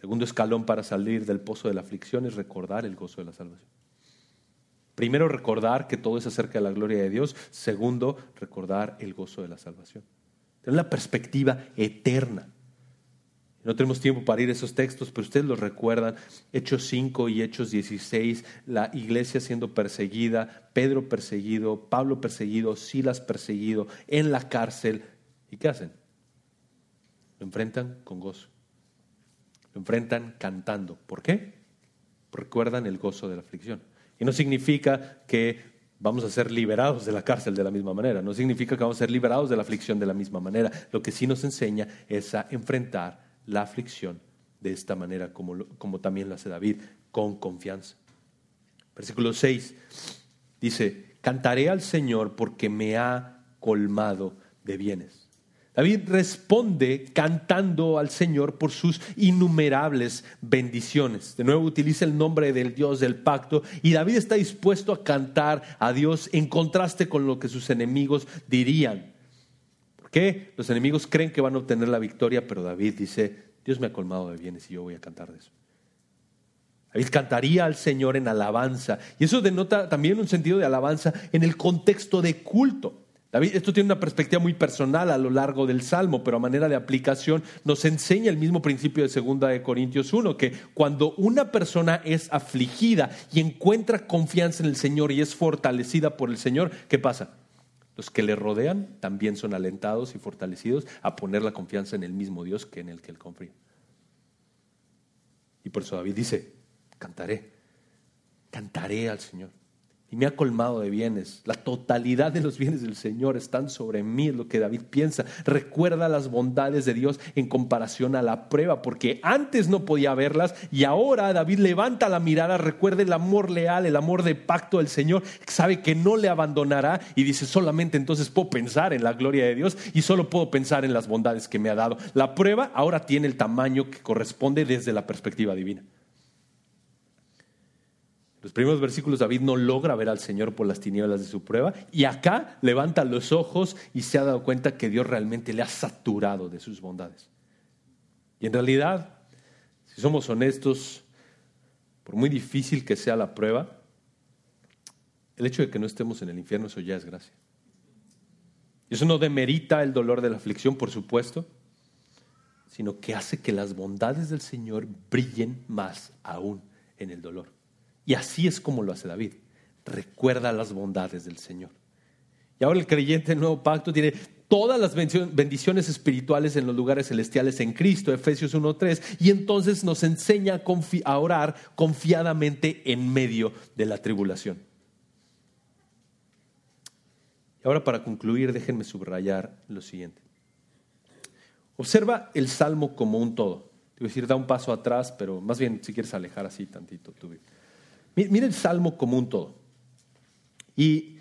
Segundo escalón para salir del pozo de la aflicción es recordar el gozo de la salvación. Primero, recordar que todo es acerca de la gloria de Dios. Segundo, recordar el gozo de la salvación. Tener la perspectiva eterna. No tenemos tiempo para ir a esos textos, pero ustedes los recuerdan. Hechos 5 y Hechos 16, la iglesia siendo perseguida, Pedro perseguido, Pablo perseguido, Silas perseguido, en la cárcel. ¿Y qué hacen? Lo enfrentan con gozo. Lo enfrentan cantando. ¿Por qué? Recuerdan el gozo de la aflicción. Y no significa que vamos a ser liberados de la cárcel de la misma manera, no significa que vamos a ser liberados de la aflicción de la misma manera. Lo que sí nos enseña es a enfrentar la aflicción de esta manera, como, como también lo hace David, con confianza. Versículo 6 dice, cantaré al Señor porque me ha colmado de bienes. David responde cantando al Señor por sus innumerables bendiciones. De nuevo utiliza el nombre del Dios del pacto y David está dispuesto a cantar a Dios en contraste con lo que sus enemigos dirían. ¿Por qué? Los enemigos creen que van a obtener la victoria, pero David dice, Dios me ha colmado de bienes y yo voy a cantar de eso. David cantaría al Señor en alabanza. Y eso denota también un sentido de alabanza en el contexto de culto. David, esto tiene una perspectiva muy personal a lo largo del Salmo, pero a manera de aplicación nos enseña el mismo principio de 2 de Corintios 1, que cuando una persona es afligida y encuentra confianza en el Señor y es fortalecida por el Señor, ¿qué pasa? Los que le rodean también son alentados y fortalecidos a poner la confianza en el mismo Dios que en el que él confía. Y por eso David dice, cantaré, cantaré al Señor. Y me ha colmado de bienes. La totalidad de los bienes del Señor están sobre mí, es lo que David piensa. Recuerda las bondades de Dios en comparación a la prueba, porque antes no podía verlas y ahora David levanta la mirada, recuerda el amor leal, el amor de pacto del Señor, sabe que no le abandonará y dice, solamente entonces puedo pensar en la gloria de Dios y solo puedo pensar en las bondades que me ha dado. La prueba ahora tiene el tamaño que corresponde desde la perspectiva divina. Los primeros versículos David no logra ver al Señor por las tinieblas de su prueba y acá levanta los ojos y se ha dado cuenta que Dios realmente le ha saturado de sus bondades. Y en realidad, si somos honestos, por muy difícil que sea la prueba, el hecho de que no estemos en el infierno, eso ya es gracia. Y eso no demerita el dolor de la aflicción, por supuesto, sino que hace que las bondades del Señor brillen más aún en el dolor. Y así es como lo hace David. Recuerda las bondades del Señor. Y ahora el creyente del nuevo pacto tiene todas las bendiciones espirituales en los lugares celestiales en Cristo, Efesios 1.3, y entonces nos enseña a orar confiadamente en medio de la tribulación. Y ahora para concluir, déjenme subrayar lo siguiente. Observa el salmo como un todo. Te voy a decir, da un paso atrás, pero más bien si quieres alejar así tantito tu vida. Mira el salmo como un todo. Y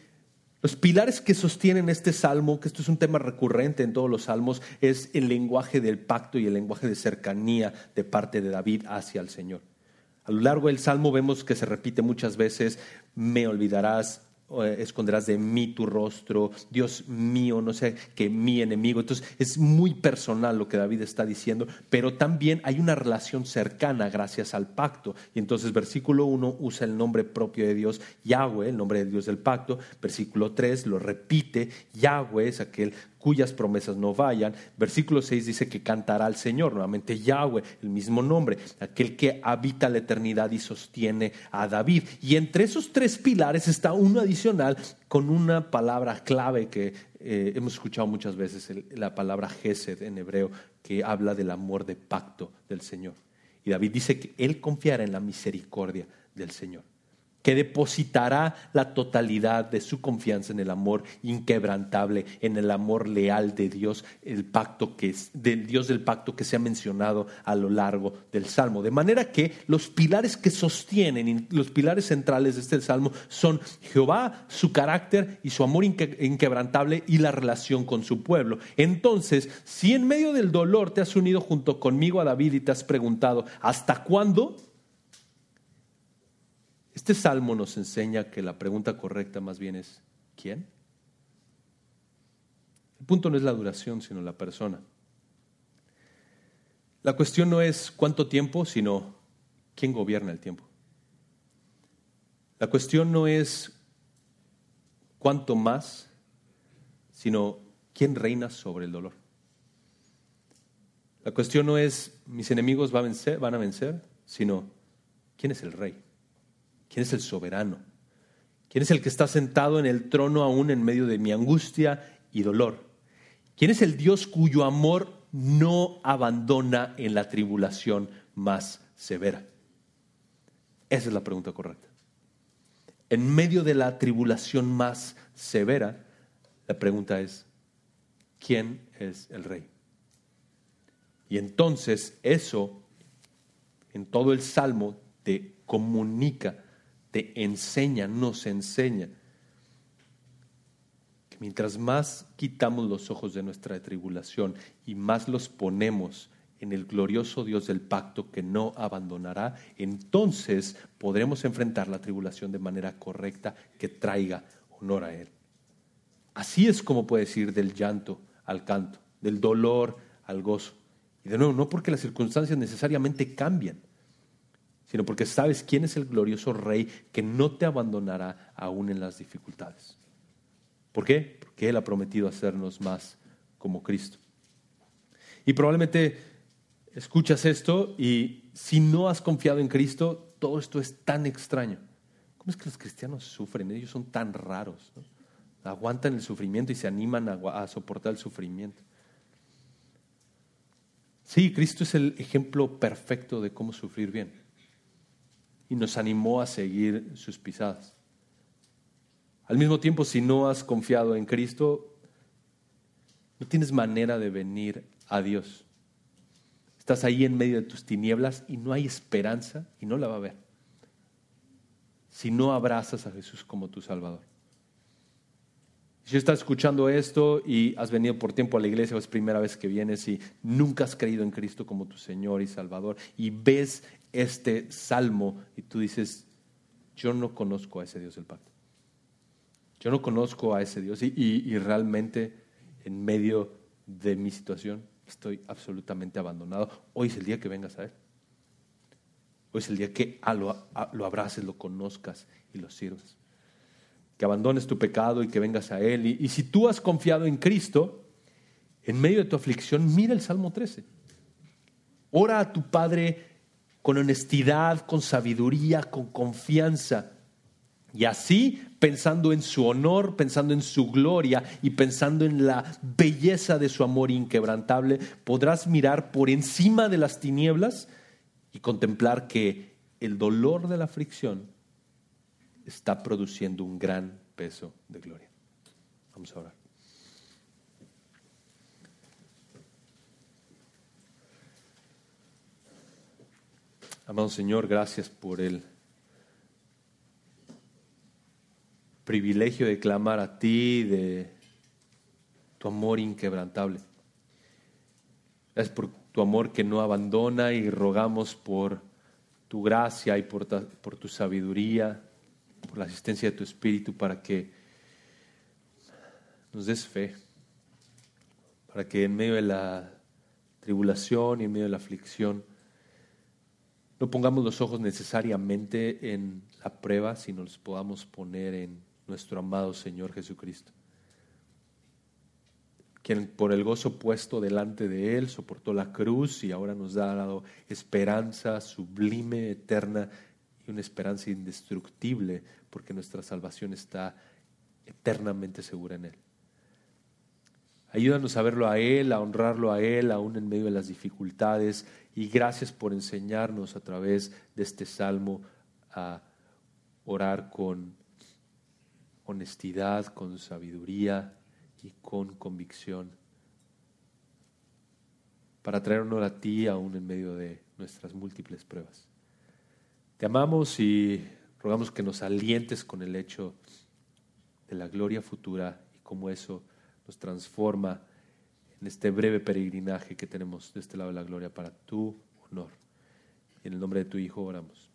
los pilares que sostienen este salmo, que esto es un tema recurrente en todos los salmos, es el lenguaje del pacto y el lenguaje de cercanía de parte de David hacia el Señor. A lo largo del salmo vemos que se repite muchas veces, me olvidarás, esconderás de mí tu rostro, Dios mío, no sé, que mi enemigo. Entonces es muy personal lo que David está diciendo, pero también hay una relación cercana gracias al pacto. Y entonces versículo 1 usa el nombre propio de Dios, Yahweh, el nombre de Dios del pacto. Versículo 3 lo repite, Yahweh es aquel cuyas promesas no vayan. Versículo 6 dice que cantará al Señor, nuevamente Yahweh, el mismo nombre, aquel que habita la eternidad y sostiene a David. Y entre esos tres pilares está uno adicional con una palabra clave que eh, hemos escuchado muchas veces, la palabra Gesed en hebreo, que habla del amor de pacto del Señor. Y David dice que él confiará en la misericordia del Señor que depositará la totalidad de su confianza en el amor inquebrantable, en el amor leal de Dios, el pacto que es, del Dios del pacto que se ha mencionado a lo largo del Salmo. De manera que los pilares que sostienen, los pilares centrales de este Salmo son Jehová, su carácter y su amor inquebrantable y la relación con su pueblo. Entonces, si en medio del dolor te has unido junto conmigo a David y te has preguntado, ¿hasta cuándo? Este salmo nos enseña que la pregunta correcta más bien es, ¿quién? El punto no es la duración, sino la persona. La cuestión no es cuánto tiempo, sino quién gobierna el tiempo. La cuestión no es cuánto más, sino quién reina sobre el dolor. La cuestión no es mis enemigos van a vencer, sino quién es el rey. ¿Quién es el soberano? ¿Quién es el que está sentado en el trono aún en medio de mi angustia y dolor? ¿Quién es el Dios cuyo amor no abandona en la tribulación más severa? Esa es la pregunta correcta. En medio de la tribulación más severa, la pregunta es, ¿quién es el rey? Y entonces eso, en todo el Salmo, te comunica te enseña, nos enseña que mientras más quitamos los ojos de nuestra tribulación y más los ponemos en el glorioso Dios del pacto que no abandonará, entonces podremos enfrentar la tribulación de manera correcta que traiga honor a Él. Así es como puedes ir del llanto al canto, del dolor al gozo. Y de nuevo, no porque las circunstancias necesariamente cambian, sino porque sabes quién es el glorioso Rey que no te abandonará aún en las dificultades. ¿Por qué? Porque Él ha prometido hacernos más como Cristo. Y probablemente escuchas esto y si no has confiado en Cristo, todo esto es tan extraño. ¿Cómo es que los cristianos sufren? Ellos son tan raros. Aguantan el sufrimiento y se animan a, a soportar el sufrimiento. Sí, Cristo es el ejemplo perfecto de cómo sufrir bien y nos animó a seguir sus pisadas. Al mismo tiempo, si no has confiado en Cristo, no tienes manera de venir a Dios. Estás ahí en medio de tus tinieblas y no hay esperanza y no la va a haber. Si no abrazas a Jesús como tu Salvador. Si estás escuchando esto y has venido por tiempo a la iglesia o es primera vez que vienes y nunca has creído en Cristo como tu Señor y Salvador y ves este salmo y tú dices, yo no conozco a ese Dios del pacto. Yo no conozco a ese Dios y, realmente en medio de mi situación estoy absolutamente abandonado. Hoy es el día que vengas a Él. Hoy es el día que lo, lo abraces, lo conozcas y lo sirvas. Que abandones tu pecado y que vengas a Él. Y, y si tú has confiado en Cristo, en medio de tu aflicción, mira el Salmo 13. Ora a tu Padre con honestidad, con sabiduría, con confianza. Y así, pensando en su honor, pensando en su gloria y pensando en la belleza de su amor inquebrantable, podrás mirar por encima de las tinieblas y contemplar que el dolor de la aflicción está produciendo un gran peso de gloria. Vamos a orar. Amado Señor, gracias por el privilegio de clamar a ti, de tu amor inquebrantable. Gracias por tu amor que no abandona y rogamos por tu gracia y por, por tu sabiduría, por la asistencia de tu Espíritu para que nos des fe, para que en medio de la tribulación y en medio de la aflicción no pongamos los ojos necesariamente en la prueba, sino los podamos poner en nuestro amado Señor Jesucristo, quien por el gozo puesto delante de Él soportó la cruz y ahora nos ha dado esperanza sublime, eterna y una esperanza indestructible, porque nuestra salvación está eternamente segura en Él. Ayúdanos a verlo a Él, a honrarlo a Él, aún en medio de las dificultades. Y gracias por enseñarnos a través de este salmo a orar con honestidad, con sabiduría y con convicción, para traer honor a ti aún en medio de nuestras múltiples pruebas. Te amamos y rogamos que nos alientes con el hecho de la gloria futura y cómo eso nos transforma en este breve peregrinaje que tenemos de este lado de la gloria para tu honor. En el nombre de tu Hijo oramos.